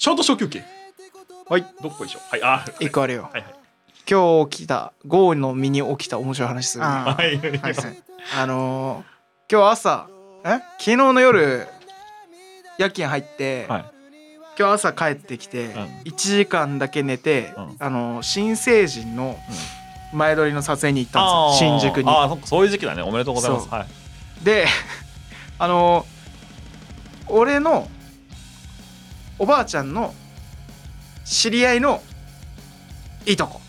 ショート小休憩はい。どっこいしょはい。あ一個あるよ。はい。はい。今日起きた豪雨の身に起きた面白い話するね。あはい。はい。はい。あのー今日朝え？昨日の夜夜勤入って、はい。今日朝帰ってきて、ん。1時間だけ寝て、うん。あのー新成人の前撮りの撮影に行ったんですよ。新宿に。ああそっかそういう時期だね。おめでとうございます。はい。であのー俺のおばあちゃんの知り合いのいとこ。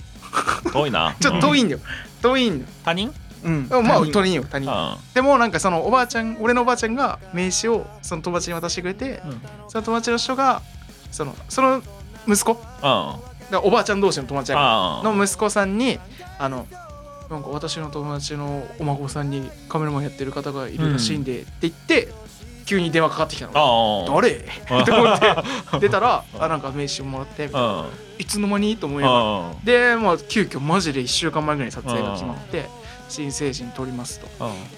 遠いな。ちょっと遠いいんだよ、遠いんだよ。他人？うん。でもまあ他人よ他人。うん。でもなんかそのおばあちゃん俺のおばあちゃんが名刺をその友達に渡してくれて、うん。その友達の人がそのその息子。うん。らおばあちゃん同士の友達の息子さんにあのなんか私の友達のお孫さんにカメラマンやってる方がいるらしいんで、って言って急に電話かかってきたの。あ誰？って思って。出たらあなんか名刺もらってみたいな。うん。いつの間に？と思いながら。うんでまあ急遽マジで1週間前ぐらいに撮影が決まって新成人撮りますと。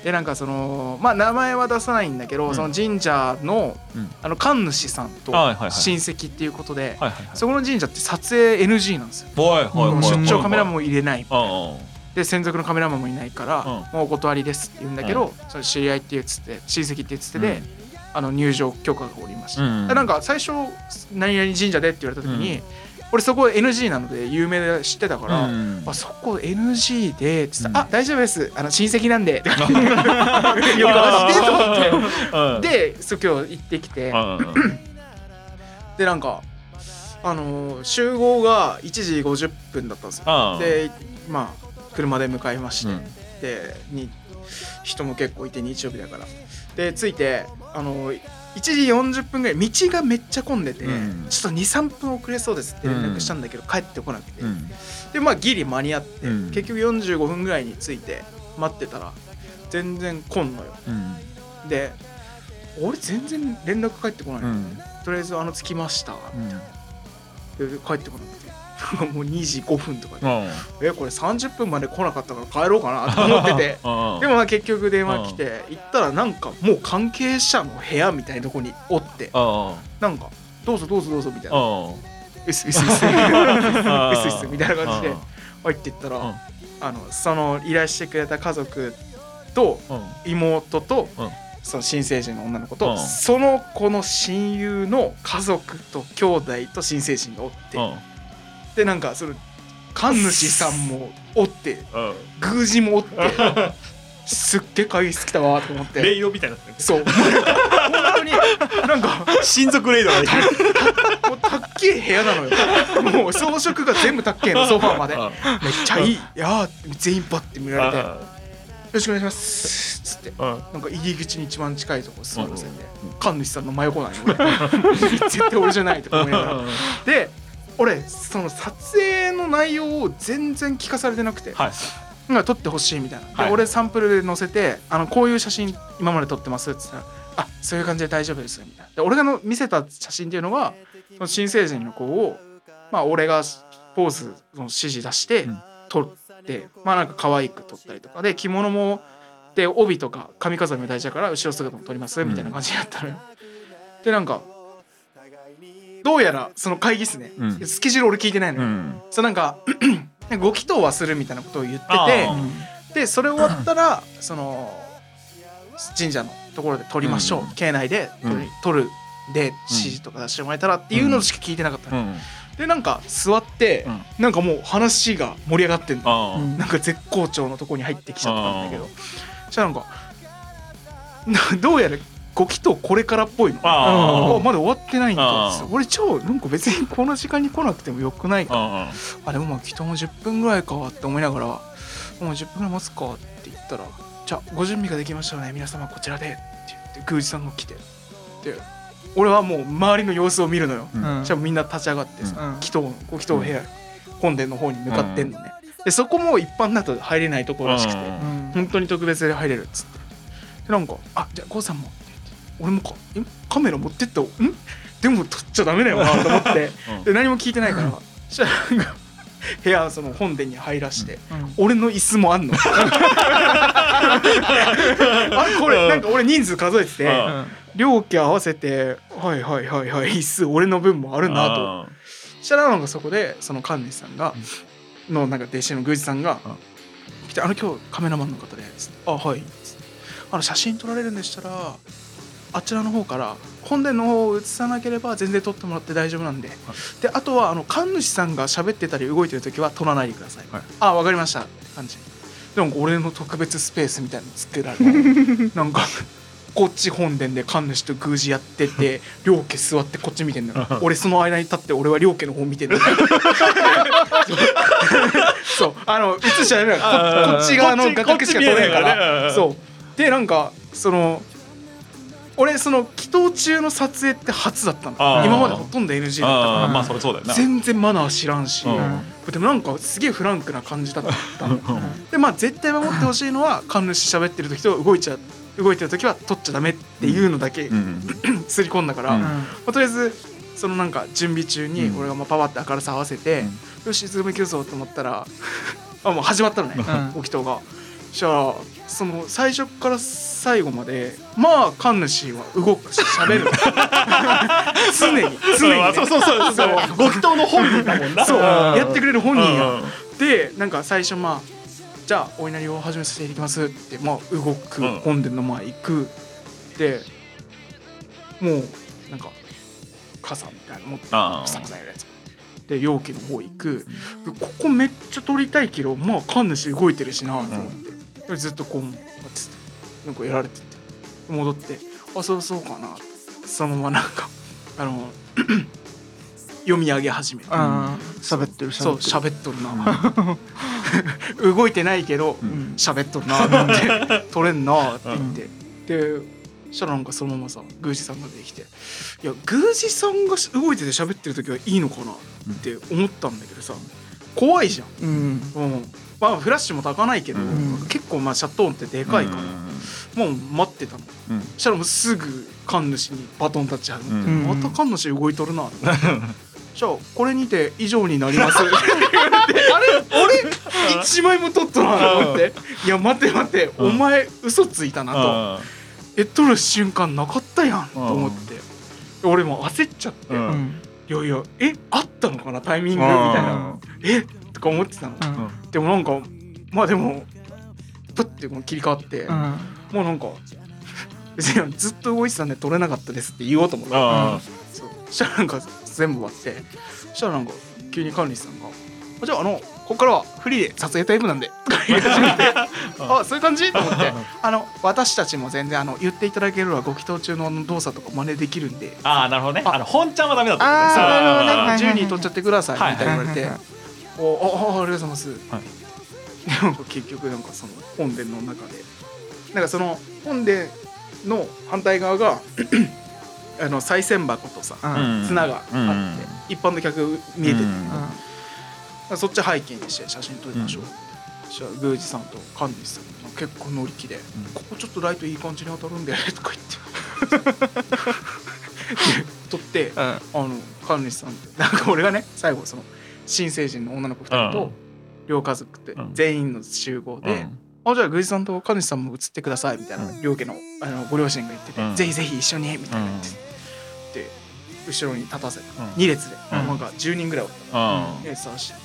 でなんかそのまあ名前は出さないんだけど、うん。その神社のうん。あの神主さんと親戚っていうことで、そこの神社って撮影 NG なんですよ、はいはいはい出張カメラも入れないうんで専属のカメラマンもいないから、うん。もうお断りですって言うんだけど、それ知り合いって言ってて親戚って言っててで、あの入場許可がおりました、うんでなんか最初何々神社でって言われた時に、俺そこ NG なので有名で知ってたから、うんあそこ NG でっつった。ら、うん。あ大丈夫です。あの親戚なんで」よくマジでと思ってうん。でそう今日行ってきて。うん でなんかあのー集合が1時50分だったんですよ。うん。でまあ車で向かいまして、うん。でに人も結構いて日曜日だから。で着いてあのー1時40分ぐらい道がめっちゃ混んでて、うん。ちょっと23分遅れそうですって連絡したんだけど、帰ってこなくて、うん。でまあギリ間に合って、うん。結局45分ぐらいに着いて待ってたら全然来んのよ。うん。で俺全然連絡返ってこないの、うん。とりあえずあの着きました。で帰ってこなくてもう2時5分とかで、うん。えこれ30分まで来なかったから帰ろうかなと思ってて。うんでもまあ結局電話来て行ったらなんかもう関係者の部屋みたいなとこにおって。うんなんかどうぞどうぞどうぞみたいな。うっすうっすうっすみたいな感じでうん。入っていったら、うん。あのその依頼してくれた家族とうん。妹と、うん。その新成人の女の子と、うん。その子の親友の家族と兄弟と新成人がおって、うんでなんかその神主さんもおってうん。宮司もおってすっげえ会議室来たわと思って。レイドみたいなそう。本当になんか親族レイドができるもうたっけえ部屋なのよ。もう装飾が全部たっけえのソファーまで。めっちゃいい。いやー全員パッて見られて「よろしくお願いします」っつって。うん。なんか入り口に一番近いとこ座らせてうん。神主さんの真横なんよ俺。絶対俺じゃないとか思いながら。で俺その撮影の内容を全然聞かされてなくて。はい。撮ってほしいみたいな、はい。で俺サンプルで載せてあのこういう写真今まで撮ってますって言ったらあそういう感じで大丈夫ですみたいな。で俺がの見せた写真っていうのがその新成人の子をまあ俺がポーズの指示出してうん。撮って、まあなんか可愛く撮ったりとか。で着物もで帯とか髪飾りも大事だから後ろ姿も撮りますみたいな感じでやったのよ、でなんかどうやらその会議室ね、うん。スケジュール俺聞いてないのよ、うん。そうなんか ご祈祷はするみたいなことを言ってあてー。でそれ終わったらその神社のところで撮りましょう、うん。境内で撮りうん。撮るで指示とか出してもらえたらっていうのしか聞いてなかったの、うん。でなんか座って、うん。なんかもう話が盛り上がってんのなんか絶好調のとこに入ってきちゃったんだけど。そしたらなんかなどうやらご祈祷これからっぽいの。ああまだ終わってないんだあー。俺超なんか別にこの時間に来なくてもよくないかああでもまあ祈祷も10分ぐらいかって思いながらもう10分ぐらい待つか？って言ったらじゃあご準備ができましたので皆様こちらでって言って宮司さんが来てで俺はもう周りの様子を見るのよ、うん。じゃあみんな立ち上がってさ、うん。祈祷のご祈祷部屋、本殿の方に向かってんのね、でそこも一般だと入れないところらしくて、うん。うん。本当に特別で入れるっつって。でなんか「あじゃあ郷さんも」俺もかえカメラ持ってった？ん？でも撮っちゃダメだよなと思って。うん。で何も聞いてないから。そしたら部屋その本殿に入らして、うん。俺の椅子もあんの。あれこれなんか俺人数数えてて、うん。両家合わせてはいはいはいはい一数俺の分もあるなと。そしたらなんかそこでその神主さんがのなんか弟子の宮司さんがうん。来て「あの今日カメラマンの方で」つって「あはい」あの写真撮られるんでしたらあちらの方から本殿の方を映さなければ全然撮ってもらって大丈夫なんで。であとはあの神主さんが喋ってたり動いてる時は撮らないでください、はいあわかりました。って感じ。でも俺の特別スペースみたいなの作られて なんかこっち本殿で神主と宮司やってて両家座ってこっち見てんのよ。俺その間に立って俺は両家の方見てんのよ。そう。あの映しちゃダメだよここっち側の画角しか撮れないからそう。でなんかその俺その祈祷中の撮影って初だったの。今までほとんど NG だったから。まあそれそうだよな。全然マナー知らんし、うん。でもなんかすげえフランクな感じだった。ん。でまあ絶対守ってほしいのは神主喋ってる時と動いちゃ動いてる時は撮っちゃダメっていうのだけうん。刷り込んだから、うん。まあ、とりあえずそのなんか準備中にうん。俺がまあパパって明るさ合わせて、よしズームいけるぞと思ったら あもう始まったのね、ん。お祈祷が。そしたらその最初から最後までまあ神主は動くし喋る。常 に常に、ね、そうそうそうそうご祈祷の本人だもんな。そううん。やってくれる本人や、うん。でなんか最初まあじゃあお祈りを始めさせていきますってまあ動く、うん本殿の前行く。でもうなんか傘みたいなの持ってああ。ふさふさやるやつ。で容器の方行く。でここめっちゃ撮りたいけどまあ神主動いてるしなと思って、でずっとこうこうやっててなんかやられてて戻ってあそうそうかなそのままなんかあの 読み上げ始めるあー喋ってるそう喋っとるな。動いてないけどうるうん。ん喋っとるなって。取れんなって言って、でそしたらなんかそのままさ宮司さんが出てきて「いや宮司さんが動いてて喋ってる時はいいのかな?」って思ったんだけどさ怖いじゃん。うん。うんまあフラッシュも焚かないけど、うん。結構まあシャット音ってでかいから、もう待ってたの。うん。そしたらもうすぐ神主にバトンタッチ始めて、うん。また神主動いとるな。っ てじゃあこれにて以上になります。って言われてあれ？俺？一枚も取っとなと思って。いや待て待て。うん。お前嘘ついたなと。あえ取る瞬間なかったやんと思って。俺も焦っちゃって。いやいやえ？あったのかな？タイミング？みたいな。え？とか思ってたの。うんでもなんかまあでもプッてこう切り替わってうん。もうなんか別に ずっと動いてたんで取れなかったですって言おうと思ってあそしたらなんか全部終わってそしたらなんか急に管理士さんが「じゃああのここからはフリーで撮影タイムなんで」とか言い始めてあそういう感じ？と思って。あの私たちも全然あの言っていただければご祈祷中の動作とか真似できるんで。ああなるほどね。ああの本ちゃんはダメだったあーそうなるほどね。はい自由に撮っちゃってくださいみたいな言われて。はいはいはい「おああありがとうございます」はい。でなんか結局なんかその本殿の中で。なんかその本殿の反対側が あの賽銭箱とさうん。うん綱があって、うん。一般の客見えてる、うん。そっち背景にして写真撮りましょう、そしたら宮司さんと神主さんが結構乗り気で、ここちょっとライトいい感じに当たるんで とか言って。で撮ってうん。あの神主さんなんか俺がね最後その新成人の女の子2人とうん。両家族ってうん。全員の集合で、うん。あじゃあ宮司さんと神主さんも写ってくださいみたいな、うん。両家のあのご両親が言ってて、うん。ぜひぜひ一緒にみたいな。言ってて、で後ろに立たせて、2列で、うん。なんか10人ぐらいおったうん。でさして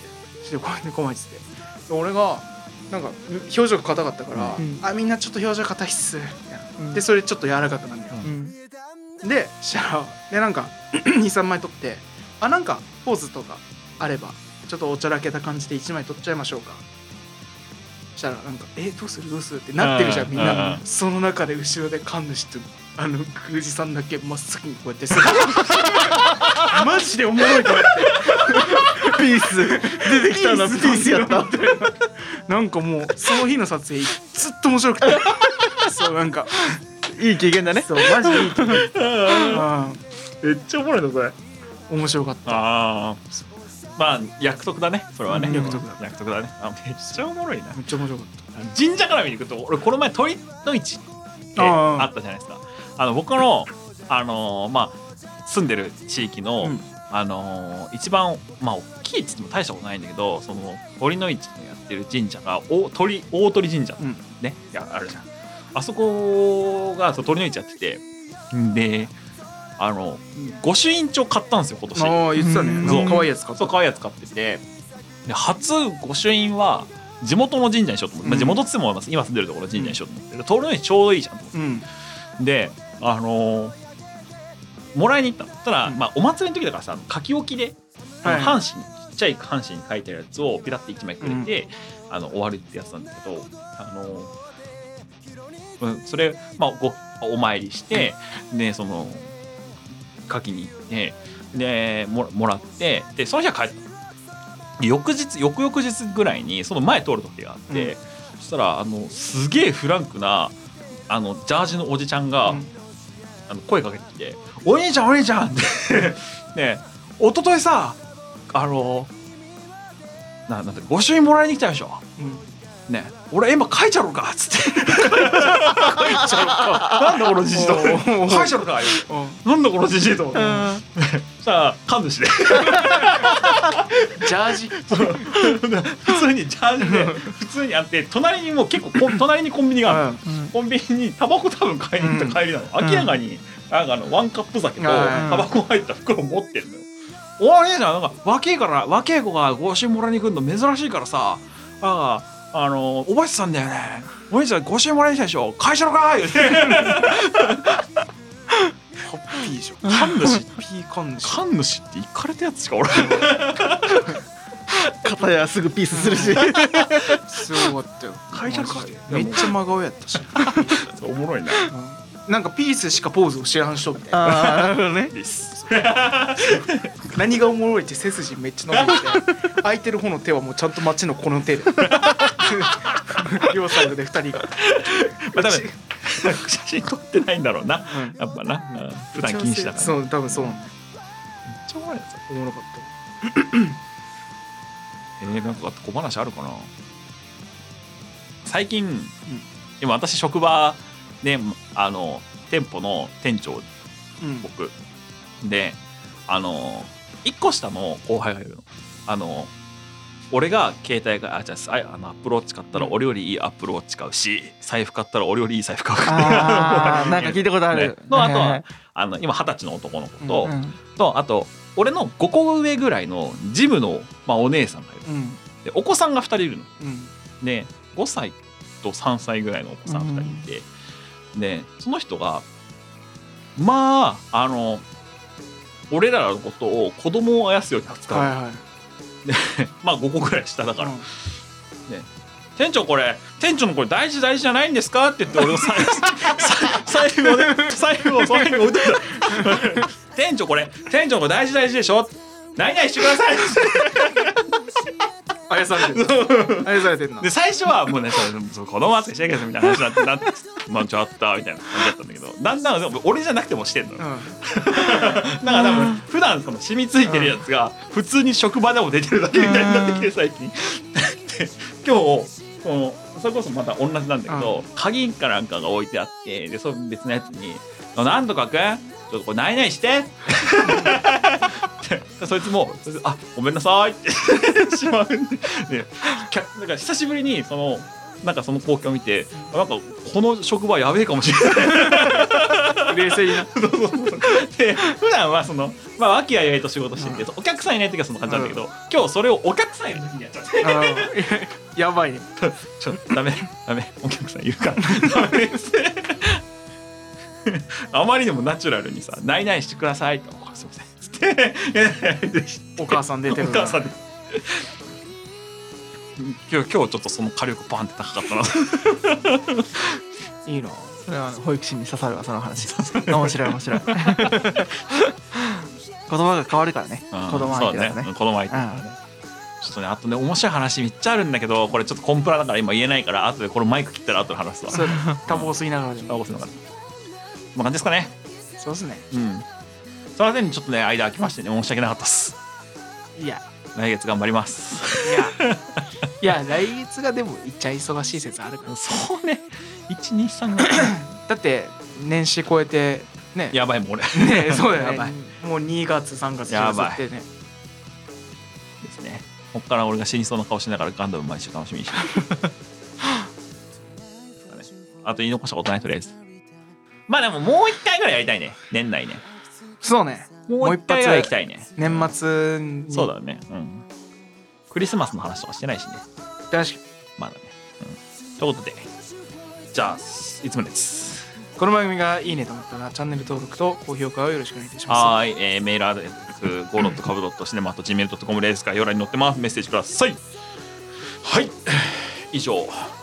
してこうやってこまいててで俺がなんか表情が硬かったから「うん。あみんなちょっと表情硬いっす」みたいな。うん。でそれちょっと柔らかくなるよ、うん。でしたらでなんか 23枚撮ってあなんかポーズとかあればちょっとおちゃらけた感じで1枚撮っちゃいましょうか。したらなんか「えどうする？どうする?」ってなってるじゃんうんみんなうんその中で後ろで神主とあの 宮司さんだけ真っ先にこうやってさ マジでおもろいと思って。ピース。出てきたな。ピース。やった。みたいななんかもうその日の撮影ずっと面白くて。そうなんか。いい経験だね。そうマジでいい経験。うん。めっちゃおもろいなそれ。面白かった。ああまあ約束だね。それはね。うん。約束だ。約束だね。あめっちゃおもろいな。めっちゃ面白かっ神社から見に行くと俺この前鳥の市ってあったじゃないですか。あの僕のあのーまあ住んでる地域の、うん。あのー一番まあ大きいっつっても大したことないんだけどその鳥の市のやってる神社が大鳥大鳥神社うん。ね、いやあるじゃん。あそこがそう鳥の市やっててであの御朱印帳買ったんですよ今年。ああ言ってたね。可愛いやつ買った。そう可愛いやつ買ってて。で初御朱印は地元の神社にしようと思って、まあ、うん。地元っつっても今住んでるところの神社にしようと思って。通るのにちょうどいいじゃんと思って。うん。であのーもらいに行ったのただ、うん。まあ、お祭りの時だからさ書き置きで、あのはい。半紙にちっちゃい半紙に書いてあるやつをピラッて1枚くれて、あの終わるってやつなんだけどあのーうん、それ、まあ、ごお参りして、でその書きに行ってでももらってでその日は帰った翌日翌々日ぐらいにその前通る時があって、そしたらあのすげえフランクなあのジャージのおじちゃんが、うん。あの声かけてきて「お兄ちゃんお兄ちゃん!」って ね一昨日さあのななんて御朱印もらいに来たでしょうんね。俺今書いちゃろうかっつって。書いちゃろうか。なんだこのじじいと。書いちゃろうかう。ん。なんだこのじじいと。そうん。したら神主で。ジャージ。普通にジャージで普通にあって隣にもう結構こ 隣にコンビニがあるの。うん。コンビニにタバコ多分買いに行った帰りなの、明らかになんかあのワンカップ酒とはい。タバコ入った袋持ってんのよ。おいいじゃん。なんか若いから若い子がご朱印もらいに来るの珍しいからさ。なんかあのおばあちさんだよね。お兄ちゃんご朱印もらいに来たでしょ。会社のか言うてハッピーじゃん神主。ハッピー神主。神主って行かれたやつしかおらん。片やすぐピースするし。すごかったよ。会社のかめっちゃ真顔やったし、おもろいな。うん。なんかピースしかポーズを知らん人みたいなああなるほどね。何がおもろいって背筋めっちゃ伸びて空いてる方の手はもうちゃんと街のこの手で 両サイドで二人。が、まあ多分写真撮ってないんだろうな。うん。やっぱな、うん普段禁止だから、そう多分そう。めっちゃおもろいやつおもろかっえー、なんか小話あるかな。最近、今私職場であの店舗の店長たうん。僕。であの1個下の後輩がいるの。あの俺が携帯があじゃあああのアップルウォッチ買ったら俺よりいいアップルウォッチ買うし財布買ったら俺よりいい財布買うああ なんか聞いたことある。ね。のあとははあの今二十歳の男の子と、いはいうん。とあと俺の5個上ぐらいのジムの、まあ、お姉さんがいる。うん。でお子さんが2人いるの。うん。で5歳と3歳ぐらいのお子さん2人いて、でその人がまああの俺らのことを子供をあやすように扱う、はいはい まあ5個ぐらい下だから、うん。店長これ店長のこれ大事大事じゃないんですか？って言って俺の財布をね財布をその辺に置いてた店長これ店長これ大事大事でしょ？何々してくださいあやされてるあやされてんな で最初はもうねそうそう子供扱いしなきゃみたいな話になってなってまあちょっとみたいな感じだったんだけどだんだんでも俺じゃなくてもしてんのよ。うん。だから多分普段その染みついてるやつが普通に職場でも出てるだけみたいになってきて最近。で今日このそれこそまた同じなんだけど、鍵かなんかが置いてあってでその別のやつに「なんとかくんちょっとこれないないして」で そいつもあごめんなさい」っ てしまうんで。できゃなんか久しぶりにそのなんかその光景を見てあなんかこの職場やべえかもしれない。冷静になで普段はそのまあ和気あいあいと仕事してて、お客さんいない時はそんな感じなんだけど、今日それをお客さんいる時にやっちゃって。あ やばいね。ちょっとダメダメ。お客さんいるから。ダメです。あまりにもナチュラルにさ「ないないしてください」と「すいません」お母さん出てるお母さん。で今日今日ちょっとその火力バンって高かったな。いいな。それは保育士に刺さるわその話。面白い面白い。言葉が変わるからね。うん子供相手だとね。そう子供相手。だからねちょっとねあとね面白い話めっちゃあるんだけどこれちょっとコンプラだから今言えないから後でこれマイク切ったら後で話すわ。タバコ吸いながらタバコ吸いながら。こんな感じですかね。そうっすね。うんその点にちょっとね間空きましてね申し訳なかったです。いや。来月頑張ります。いや。いや来月がでもいっちゃ忙しい説あるから。そうね。123が だって年始超えてね。やばいもう俺。ねそうだよ。やばいね。もう2月3月4やばい。月ってね。ですね。こっから俺が死にそうな顔しながらガンダム毎週楽しみにしてる。あと言い残したことないとりあえず。まあでももう一回ぐらいやりたいね。年内ねそうね。もう一回ぐらい行きたいね。年末に。そうだね。うん。クリスマスの話とかしてないしね。確かに。まだね、うん、ということでじゃあいつものやつこの番組がいいねと思ったらチャンネル登録と高評価をよろしくお願いいたします。はーい、えー、メールアドレス g o b u c i n e m a g m a i l c o m ですが、要欄に載ってます。メッセージください。はい。以上、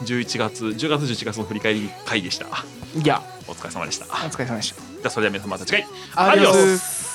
11月、10月、11月の振り返り会でした。いやお疲れ様でした。じお疲れ様でしたゃあ、それでは皆様また次回。アディオス